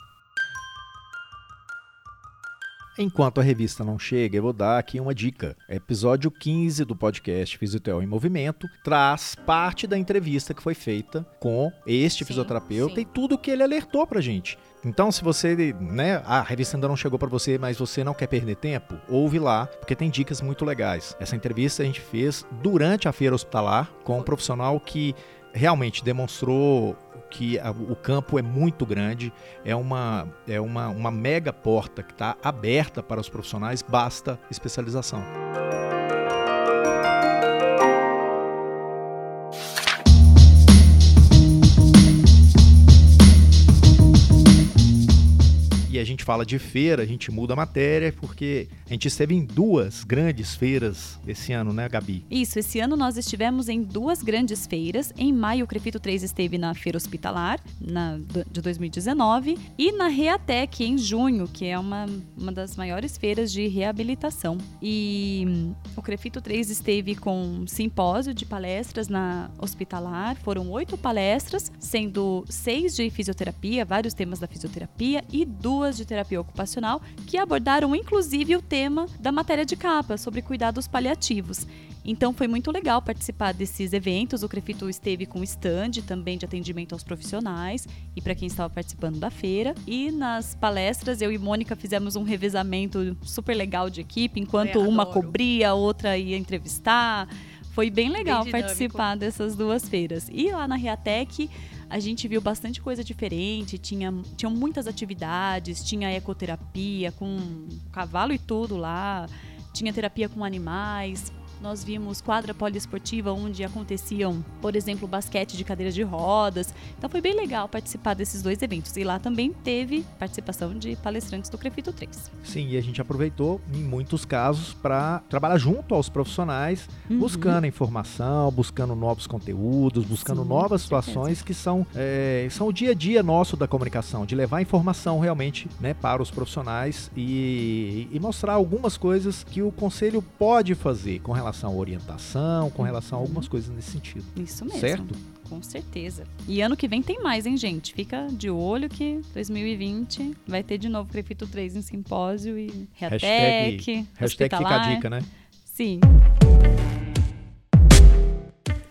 Enquanto a revista não chega, eu vou dar aqui uma dica. Episódio 15 do podcast Fisiotel em Movimento traz parte da entrevista que foi feita com este sim, fisioterapeuta sim. e tudo que ele alertou pra gente. Então, se você, né, a revista ainda não chegou para você, mas você não quer perder tempo, ouve lá, porque tem dicas muito legais. Essa entrevista a gente fez durante a feira hospitalar com um profissional que realmente demonstrou que a, o campo é muito grande, é uma, é uma, uma mega porta que está aberta para os profissionais, basta especialização. A gente fala de feira, a gente muda a matéria, porque a gente esteve em duas grandes feiras esse ano, né, Gabi? Isso, esse ano nós estivemos em duas grandes feiras. Em maio, o Crefito 3 esteve na Feira Hospitalar, na, de 2019, e na Reatec, em junho, que é uma, uma das maiores feiras de reabilitação. E hum, o Crefito 3 esteve com um simpósio de palestras na Hospitalar, foram oito palestras, sendo seis de fisioterapia, vários temas da fisioterapia, e duas de terapia ocupacional que abordaram inclusive o tema da matéria de capa sobre cuidados paliativos. Então foi muito legal participar desses eventos. O Crefito esteve com stand também de atendimento aos profissionais e para quem estava participando da feira. E nas palestras eu e Mônica fizemos um revezamento super legal de equipe, enquanto uma cobria, a outra ia entrevistar. Foi bem legal bem participar dessas duas feiras. E lá na Riatec a gente viu bastante coisa diferente, tinha, tinham muitas atividades, tinha ecoterapia com cavalo e tudo lá, tinha terapia com animais, nós vimos quadra poliesportiva onde aconteciam, por exemplo, basquete de cadeiras de rodas. Então foi bem legal participar desses dois eventos. E lá também teve participação de palestrantes do Crefito 3. Sim, e a gente aproveitou em muitos casos para trabalhar junto aos profissionais, uhum. buscando informação, buscando novos conteúdos, buscando Sim, novas situações que são, é, são o dia a dia nosso da comunicação, de levar informação realmente né, para os profissionais e, e mostrar algumas coisas que o conselho pode fazer com relação relação à orientação, com relação a algumas coisas nesse sentido. Isso mesmo. Certo? Com certeza. E ano que vem tem mais, hein, gente? Fica de olho que 2020 vai ter de novo Crefito 3 em simpósio e Reatec, hashtag, hashtag fica a dica, né? Sim.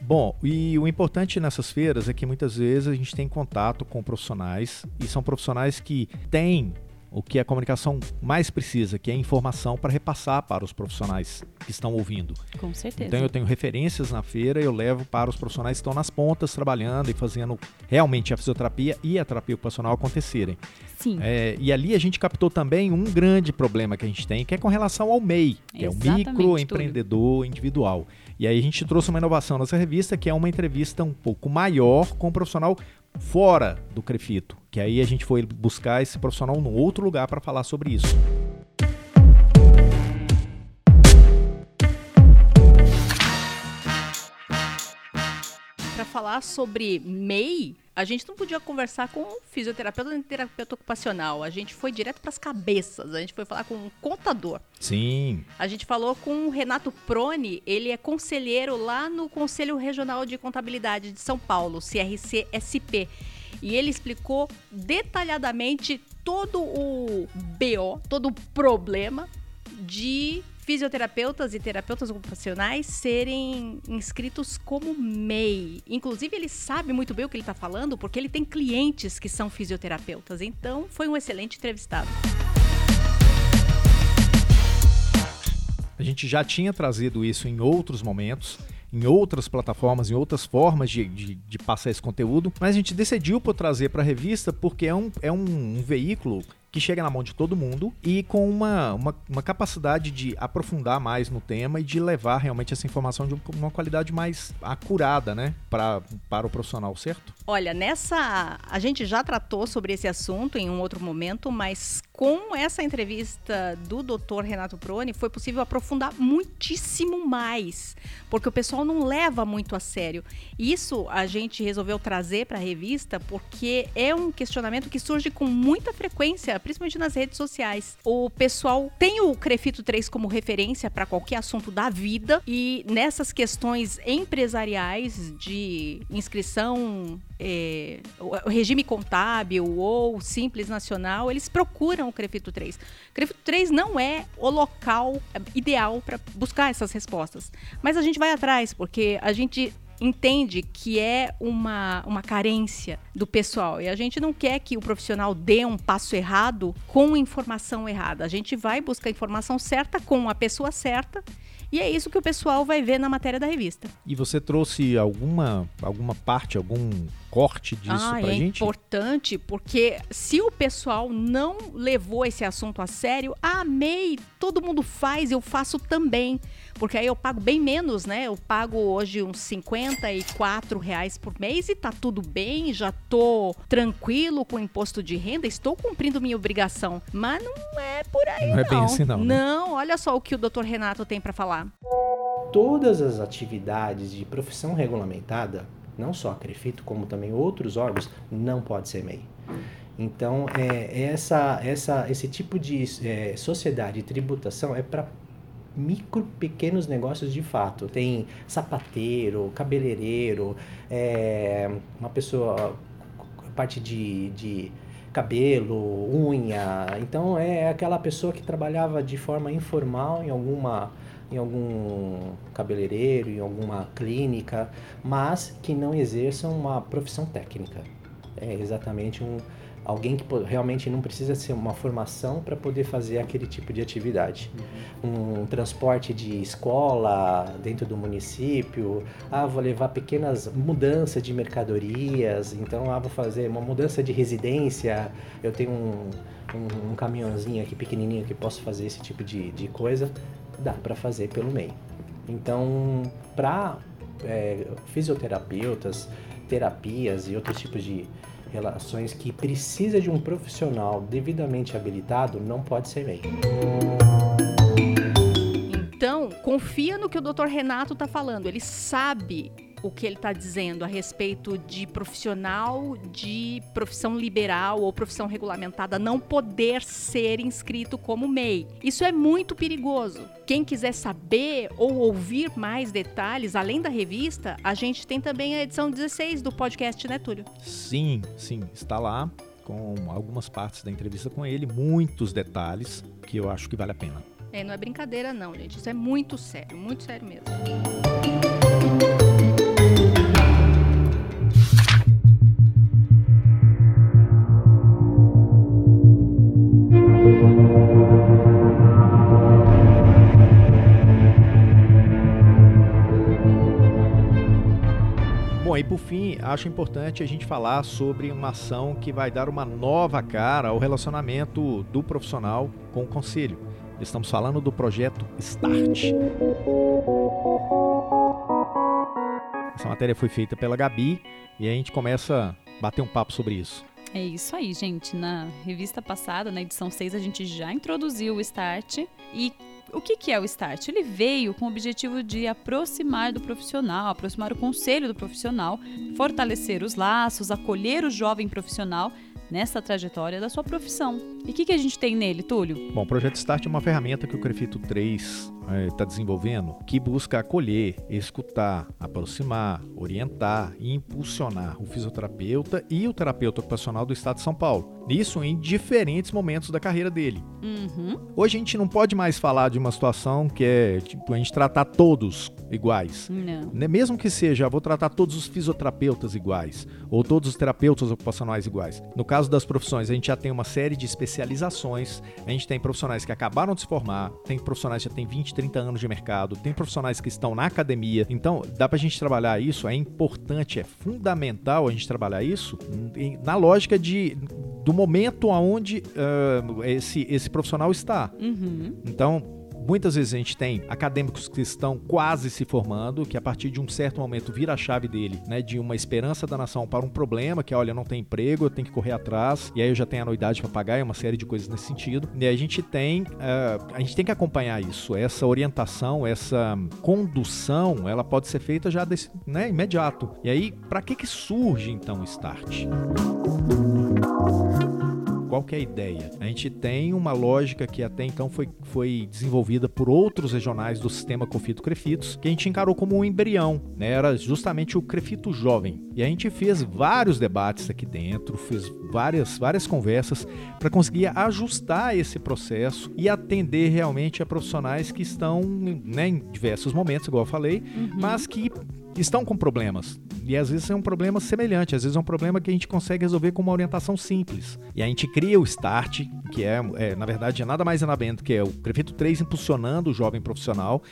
Bom, e o importante nessas feiras é que muitas vezes a gente tem contato com profissionais e são profissionais que têm o que a comunicação mais precisa, que é informação para repassar para os profissionais que estão ouvindo. Com certeza. Então eu tenho referências na feira, eu levo para os profissionais que estão nas pontas trabalhando e fazendo realmente a fisioterapia e a terapia ocupacional acontecerem. Sim. É, e ali a gente captou também um grande problema que a gente tem, que é com relação ao MEI, que Exatamente, é o microempreendedor individual. E aí a gente trouxe uma inovação nessa revista, que é uma entrevista um pouco maior com um profissional fora do Crefito, que aí a gente foi buscar esse profissional num outro lugar para falar sobre isso. Para falar sobre MEI, a gente não podia conversar com um fisioterapeuta nem terapeuta ocupacional. A gente foi direto para as cabeças. A gente foi falar com um contador. Sim. A gente falou com o Renato Prone. Ele é conselheiro lá no Conselho Regional de Contabilidade de São Paulo, CRC-SP. E ele explicou detalhadamente todo o BO, todo o problema de fisioterapeutas e terapeutas ocupacionais serem inscritos como MEI. Inclusive, ele sabe muito bem o que ele está falando, porque ele tem clientes que são fisioterapeutas. Então, foi um excelente entrevistado. A gente já tinha trazido isso em outros momentos em outras plataformas, em outras formas de, de, de, passar esse conteúdo, mas a gente decidiu por trazer para a revista porque é um, é um, um veículo que chega na mão de todo mundo e com uma, uma, uma, capacidade de aprofundar mais no tema e de levar realmente essa informação de uma qualidade mais acurada, né, pra, para o profissional, certo? Olha, nessa. A gente já tratou sobre esse assunto em um outro momento, mas com essa entrevista do Dr. Renato Proni, foi possível aprofundar muitíssimo mais, porque o pessoal não leva muito a sério. Isso a gente resolveu trazer para a revista porque é um questionamento que surge com muita frequência, principalmente nas redes sociais. O pessoal tem o Crefito 3 como referência para qualquer assunto da vida e nessas questões empresariais de inscrição é, o regime contábil ou simples nacional, eles procuram o CREFITO 3. O CREFITO 3 não é o local ideal para buscar essas respostas. Mas a gente vai atrás, porque a gente entende que é uma, uma carência do pessoal e a gente não quer que o profissional dê um passo errado com informação errada. A gente vai buscar a informação certa com a pessoa certa e é isso que o pessoal vai ver na matéria da revista. E você trouxe alguma, alguma parte, algum corte disso ah, pra é gente? É importante porque se o pessoal não levou esse assunto a sério, amei, todo mundo faz, eu faço também. Porque aí eu pago bem menos, né? Eu pago hoje uns 54 reais por mês e tá tudo bem, já tô tranquilo com o imposto de renda, estou cumprindo minha obrigação. Mas não é por aí, não. Não é bem assim, não. Né? Não, olha só o que o doutor Renato tem para falar. Todas as atividades de profissão regulamentada, não só a Crefito, como também outros órgãos, não pode ser MEI. Então, é, essa, essa, esse tipo de é, sociedade de tributação é para micro, pequenos negócios de fato. Tem sapateiro, cabeleireiro, é, uma pessoa, parte de, de cabelo, unha. Então é aquela pessoa que trabalhava de forma informal em alguma em algum cabeleireiro, em alguma clínica, mas que não exerçam uma profissão técnica. É exatamente um, alguém que realmente não precisa ser uma formação para poder fazer aquele tipo de atividade. Uhum. Um transporte de escola dentro do município, ah, vou levar pequenas mudanças de mercadorias, então ah, vou fazer uma mudança de residência, eu tenho um, um, um caminhãozinho aqui pequenininho que posso fazer esse tipo de, de coisa, dá para fazer pelo meio. Então, para é, fisioterapeutas, terapias e outros tipos de relações que precisa de um profissional devidamente habilitado, não pode ser MEI. Então, confia no que o Dr. Renato está falando. Ele sabe o que ele está dizendo a respeito de profissional de profissão liberal ou profissão regulamentada não poder ser inscrito como MEI. Isso é muito perigoso. Quem quiser saber ou ouvir mais detalhes, além da revista, a gente tem também a edição 16 do podcast, né, Túlio? Sim, sim, está lá com algumas partes da entrevista com ele, muitos detalhes que eu acho que vale a pena. É, não é brincadeira não, gente. Isso é muito sério, muito sério mesmo. E por fim, acho importante a gente falar sobre uma ação que vai dar uma nova cara ao relacionamento do profissional com o conselho. Estamos falando do projeto START. Essa matéria foi feita pela Gabi e a gente começa a bater um papo sobre isso. É isso aí, gente. Na revista passada, na edição 6, a gente já introduziu o Start e o que, que é o START? Ele veio com o objetivo de aproximar do profissional, aproximar o conselho do profissional, fortalecer os laços, acolher o jovem profissional nessa trajetória da sua profissão. E o que, que a gente tem nele, Túlio? Bom, o Projeto Start é uma ferramenta que o Crefito 3 está é, desenvolvendo que busca acolher, escutar, aproximar, orientar e impulsionar o fisioterapeuta e o terapeuta ocupacional do Estado de São Paulo. Isso em diferentes momentos da carreira dele. Uhum. Hoje a gente não pode mais falar de uma situação que é tipo, a gente tratar todos iguais. Não. Né, mesmo que seja, vou tratar todos os fisioterapeutas iguais, ou todos os terapeutas ocupacionais iguais. No caso das profissões, a gente já tem uma série de especializações, a gente tem profissionais que acabaram de se formar, tem profissionais que já têm 20, 30 anos de mercado, tem profissionais que estão na academia. Então, dá pra gente trabalhar isso, é importante, é fundamental a gente trabalhar isso na lógica de do momento aonde uh, esse, esse profissional está. Uhum. Então, Muitas vezes a gente tem acadêmicos que estão quase se formando, que a partir de um certo momento vira a chave dele, né, de uma esperança da nação para um problema, que é, olha, não tem emprego, eu tenho que correr atrás, e aí eu já tenho anuidade para pagar, é uma série de coisas nesse sentido. E a gente tem, uh, a gente tem que acompanhar isso, essa orientação, essa condução, ela pode ser feita já desse, né, imediato. E aí, para que que surge então o Start? Qual que é a ideia? A gente tem uma lógica que até então foi, foi desenvolvida por outros regionais do sistema Confito-Crefitos, que a gente encarou como um embrião, né? Era justamente o Crefito jovem. E a gente fez vários debates aqui dentro, fez várias, várias conversas para conseguir ajustar esse processo e atender realmente a profissionais que estão né, em diversos momentos, igual eu falei, uhum. mas que estão com problemas. E às vezes é um problema semelhante, às vezes é um problema que a gente consegue resolver com uma orientação simples. E a gente cria o START, que é, é na verdade, é nada mais nada menos que é o Prefeito 3 impulsionando o jovem profissional.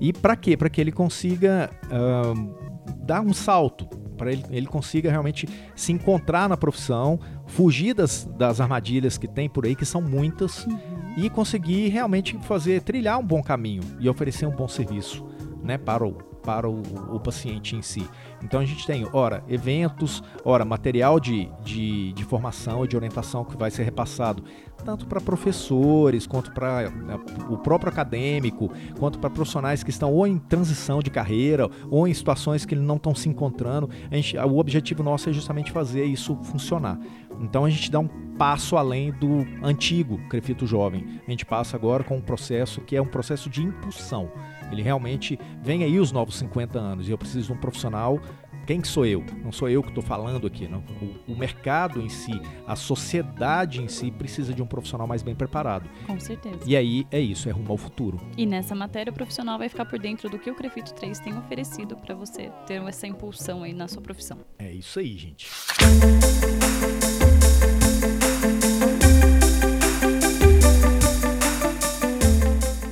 E para quê? Para que ele consiga uh, dar um salto, para ele, ele consiga realmente se encontrar na profissão, fugir das, das armadilhas que tem por aí, que são muitas, uhum. e conseguir realmente fazer, trilhar um bom caminho e oferecer um bom serviço né, para o para o, o, paciente em si. Então a gente tem, ora, eventos, ora, material de, de, de formação e de orientação que vai ser repassado tanto para professores, quanto para né, o próprio acadêmico, quanto para profissionais que estão ou em transição de carreira, ou em situações que não estão se encontrando. Gente, o objetivo nosso é justamente fazer isso funcionar. Então a gente dá um passo além do antigo Crefito Jovem. A gente passa agora com um processo que é um processo de impulsão. Ele realmente vem aí os novos 50 anos e eu preciso de um profissional. Quem que sou eu? Não sou eu que estou falando aqui. Não. O, o, mercado em si, a sociedade em si precisa de um profissional mais bem preparado. Com certeza. E aí é isso, é rumo ao futuro. E nessa matéria o profissional vai ficar por dentro do que o Crefito 3 tem oferecido para você ter essa impulsão aí na sua profissão. É isso aí, gente.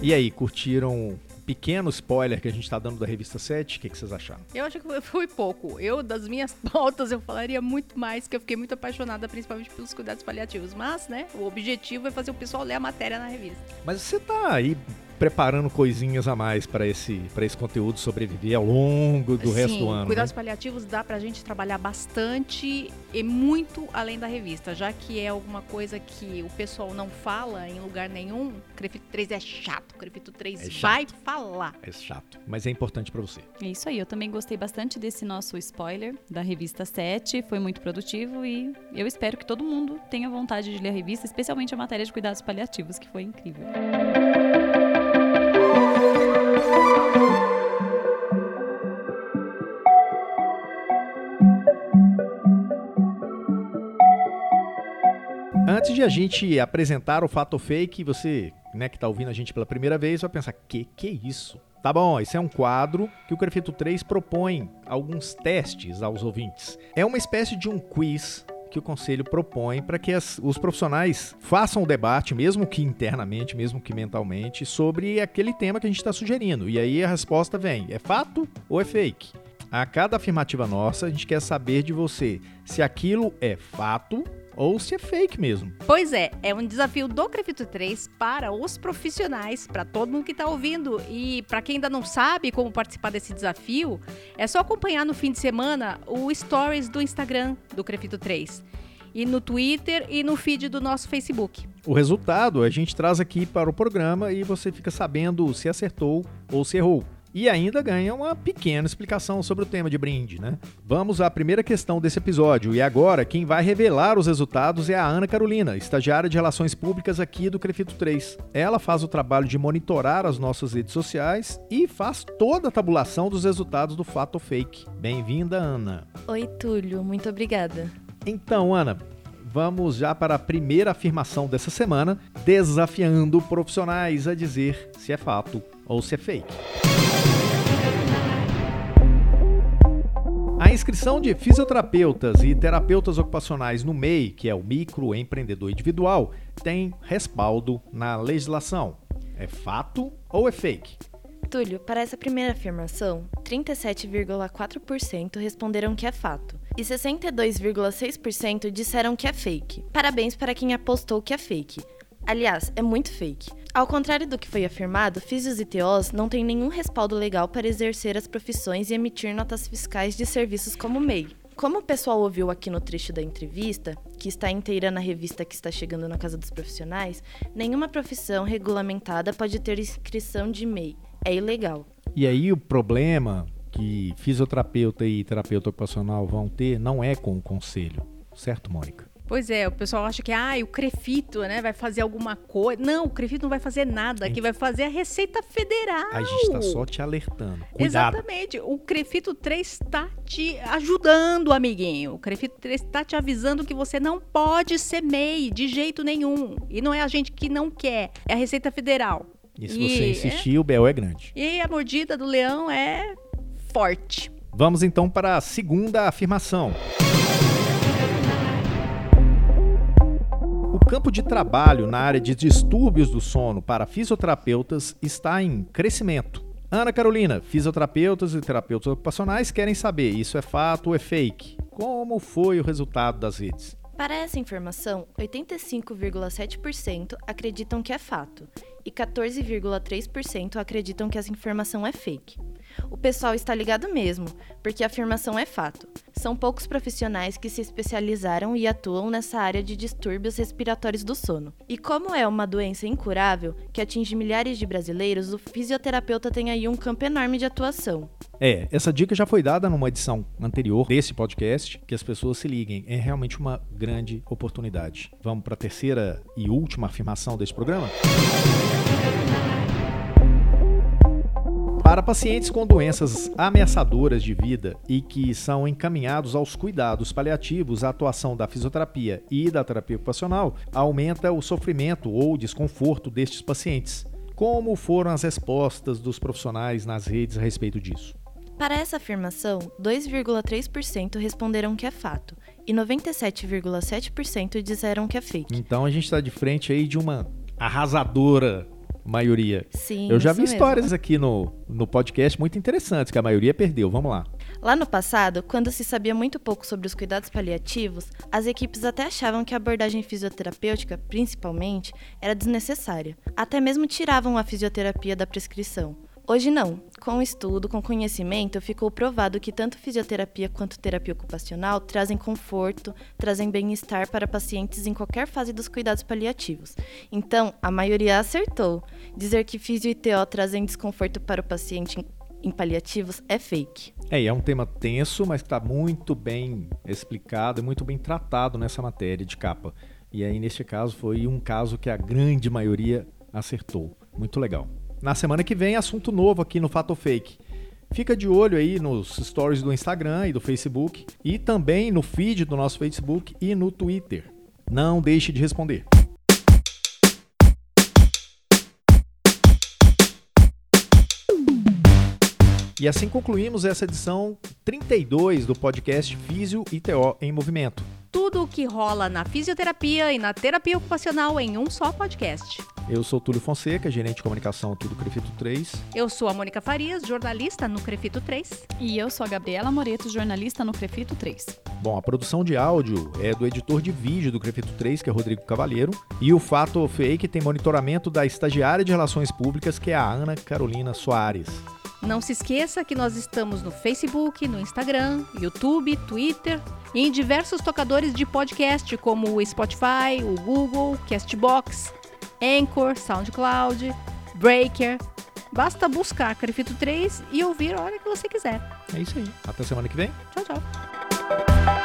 E aí, curtiram pequeno spoiler que a gente está dando da revista 7, o que, que, vocês acharam? Eu acho que foi pouco. Eu, das minhas pautas, eu falaria muito mais, que eu fiquei muito apaixonada, principalmente pelos cuidados paliativos. Mas, né, o objetivo é fazer o pessoal ler a matéria na revista. Mas você tá aí preparando coisinhas a mais para esse, esse conteúdo sobreviver ao longo do Sim, resto do ano. Cuidados né? paliativos dá para a gente trabalhar bastante e muito além da revista, já que é alguma coisa que o pessoal não fala em lugar nenhum. Crefito 3 é chato, Crefito 3 é vai falar. É chato, mas é importante para você. É isso aí, eu também gostei bastante desse nosso spoiler da revista 7, foi muito produtivo e eu espero que todo mundo tenha vontade de ler a revista, especialmente a matéria de cuidados paliativos, que foi incrível. Antes de a gente apresentar o fato fake, você né, que está ouvindo a gente pela primeira vez vai pensar: que que é isso? Tá bom, esse é um quadro que o Crefito 3 propõe alguns testes aos ouvintes. É uma espécie de um quiz que o conselho propõe para que as, os profissionais façam o debate, mesmo que internamente, mesmo que mentalmente, sobre aquele tema que a gente está sugerindo. E aí a resposta vem: é fato ou é fake? A cada afirmativa nossa, a gente quer saber de você se aquilo é fato ou se é fake mesmo. Pois é, é um desafio do Crefito 3 para os profissionais, para todo mundo que está ouvindo. E para quem ainda não sabe como participar desse desafio, é só acompanhar no fim de semana o stories do Instagram do Crefito 3 e no Twitter e no feed do nosso Facebook. O resultado a gente traz aqui para o programa e você fica sabendo se acertou ou se errou e ainda ganha uma pequena explicação sobre o tema de brinde, né? Vamos à primeira questão desse episódio e agora quem vai revelar os resultados é a Ana Carolina, estagiária de Relações Públicas aqui do Crefito 3. Ela faz o trabalho de monitorar as nossas redes sociais e faz toda a tabulação dos resultados do fato fake. Bem-vinda, Ana. Oi, Túlio, muito obrigada. Então, Ana, vamos já para a primeira afirmação dessa semana, desafiando profissionais a dizer se é fato ou se é fake. A inscrição de fisioterapeutas e terapeutas ocupacionais no MEI, que é o microempreendedor individual, tem respaldo na legislação. É fato ou é fake? Túlio, para essa primeira afirmação, 37,4% responderam que é fato e 62,6% disseram que é fake. Parabéns para quem apostou que é fake. Aliás, é muito fake. Ao contrário do que foi afirmado, físios e TOs não têm nenhum respaldo legal para exercer as profissões e emitir notas fiscais de serviços como MEI. Como o pessoal ouviu aqui no trecho da entrevista, que está inteira na revista que está chegando na Casa dos Profissionais, nenhuma profissão regulamentada pode ter inscrição de MEI. É ilegal. E aí o problema que fisioterapeuta e terapeuta ocupacional vão ter não é com o conselho, certo, Mônica? Pois é, o pessoal acha que ah, o Crefito né, vai fazer alguma coisa. Não, o Crefito não vai fazer nada, que vai fazer a Receita Federal. A gente está só te alertando. Cuidado. Exatamente. O Crefito 3 está te ajudando, amiguinho. O Crefito 3 está te avisando que você não pode ser MEI de jeito nenhum. E não é a gente que não quer, é a Receita Federal. E se você insistir, é... o Bel é grande. E a mordida do leão é forte. Vamos então para a segunda afirmação. O campo de trabalho na área de distúrbios do sono para fisioterapeutas está em crescimento. Ana Carolina, fisioterapeutas e terapeutas ocupacionais querem saber: isso é fato ou é fake? Como foi o resultado das redes? Para essa informação, 85,7% acreditam que é fato e 14,3% acreditam que essa informação é fake. O pessoal está ligado mesmo, porque a afirmação é fato. São poucos profissionais que se especializaram e atuam nessa área de distúrbios respiratórios do sono. E como é uma doença incurável que atinge milhares de brasileiros, o fisioterapeuta tem aí um campo enorme de atuação. É, essa dica já foi dada numa edição anterior desse podcast, que as pessoas se liguem. É realmente uma grande oportunidade. Vamos para a terceira e última afirmação desse programa? Para pacientes com doenças ameaçadoras de vida e que são encaminhados aos cuidados paliativos, a atuação da fisioterapia e da terapia ocupacional aumenta o sofrimento ou desconforto destes pacientes. Como foram as respostas dos profissionais nas redes a respeito disso? Para essa afirmação, 2,3% responderam que é fato e 97,7% disseram que é fake. Então a gente está de frente aí de uma arrasadora maioria. Sim. Eu já vi histórias aqui no, no podcast muito interessantes que a maioria perdeu. Vamos lá. Lá no passado, quando se sabia muito pouco sobre os cuidados paliativos, as equipes até achavam que a abordagem fisioterapêutica, principalmente, era desnecessária. Até mesmo tiravam a fisioterapia da prescrição. Hoje não. Com estudo, com conhecimento, ficou provado que tanto fisioterapia quanto terapia ocupacional trazem conforto, trazem bem-estar para pacientes em qualquer fase dos cuidados paliativos. Então, a maioria acertou. Dizer que fisio e TO trazem desconforto para o paciente em paliativos é fake. É, e é um tema tenso, mas que está muito bem explicado e muito bem tratado nessa matéria de capa. E aí, neste caso, foi um caso que a grande maioria acertou. Muito legal. Na semana que vem, assunto novo aqui no Fato Fake. Fica de olho aí nos stories do Instagram e do Facebook e também no feed do nosso Facebook e no Twitter. Não deixe de responder. E assim concluímos essa edição 32 do podcast Físio e TO em Movimento. Tudo o que rola na fisioterapia e na terapia ocupacional em um só podcast. Eu sou Túlio Fonseca, gerente de comunicação aqui do Crefito 3. Eu sou a Mônica Farias, jornalista no Crefito 3. E eu sou a Gabriela Moreto, jornalista no Crefito 3. Bom, a produção de áudio é do editor de vídeo do Crefito 3, que é Rodrigo Cavalheiro. E o Fato Fake tem monitoramento da estagiária de Relações Públicas, que é a Ana Carolina Soares. Não se esqueça que nós estamos no Facebook, no Instagram, YouTube, Twitter e em diversos tocadores de podcast como o Spotify, o Google, Castbox, Anchor, SoundCloud, Breaker. Basta buscar Crefito 3 e ouvir a hora que você quiser. É isso aí. Até semana que vem. Tchau, tchau.